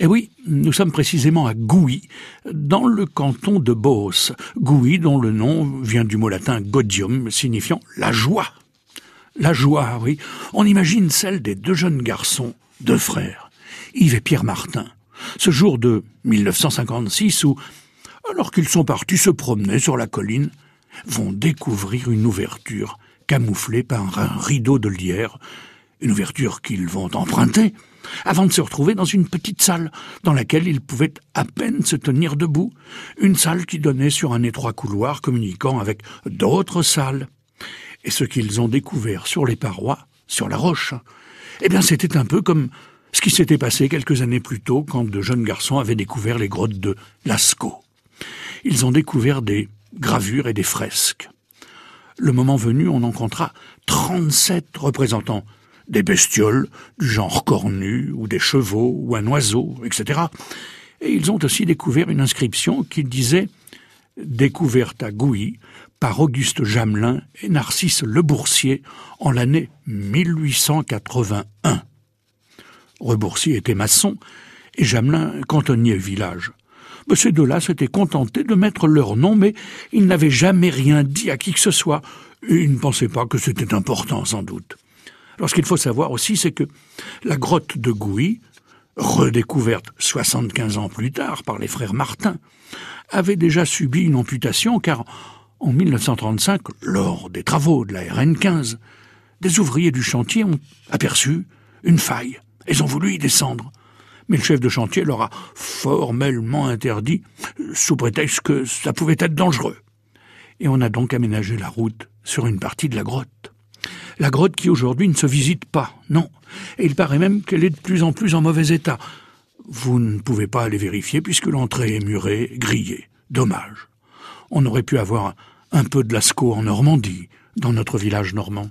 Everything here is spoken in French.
Eh oui, nous sommes précisément à Gouy, dans le canton de Beauce. Gouy, dont le nom vient du mot latin godium, signifiant la joie. La joie, oui. On imagine celle des deux jeunes garçons, deux frères, Yves et Pierre Martin. Ce jour de 1956 où, alors qu'ils sont partis se promener sur la colline, vont découvrir une ouverture camouflée par un rideau de lierre, une ouverture qu'ils vont emprunter, avant de se retrouver dans une petite salle dans laquelle ils pouvaient à peine se tenir debout, une salle qui donnait sur un étroit couloir communiquant avec d'autres salles. Et ce qu'ils ont découvert sur les parois, sur la roche, eh bien c'était un peu comme ce qui s'était passé quelques années plus tôt quand de jeunes garçons avaient découvert les grottes de Lascaux. Ils ont découvert des gravures et des fresques. Le moment venu, on en comptera 37 représentants des bestioles du genre cornu, ou des chevaux, ou un oiseau, etc. Et ils ont aussi découvert une inscription qui disait Découverte à Gouy par Auguste Jamelin et Narcisse Leboursier en l'année 1881. Reboursier était maçon et Jamelin cantonnier village. Ces deux-là s'étaient contentés de mettre leur nom, mais ils n'avaient jamais rien dit à qui que ce soit. Et ils ne pensaient pas que c'était important, sans doute. Alors faut savoir aussi, c'est que la grotte de Gouy, redécouverte 75 ans plus tard par les frères Martin, avait déjà subi une amputation car en 1935, lors des travaux de la RN 15, des ouvriers du chantier ont aperçu une faille. Ils ont voulu y descendre. Mais le chef de chantier leur a formellement interdit, sous prétexte que ça pouvait être dangereux. Et on a donc aménagé la route sur une partie de la grotte. La grotte qui aujourd'hui ne se visite pas, non. Et il paraît même qu'elle est de plus en plus en mauvais état. Vous ne pouvez pas aller vérifier puisque l'entrée est murée, grillée. Dommage. On aurait pu avoir un peu de Lascaux en Normandie, dans notre village normand.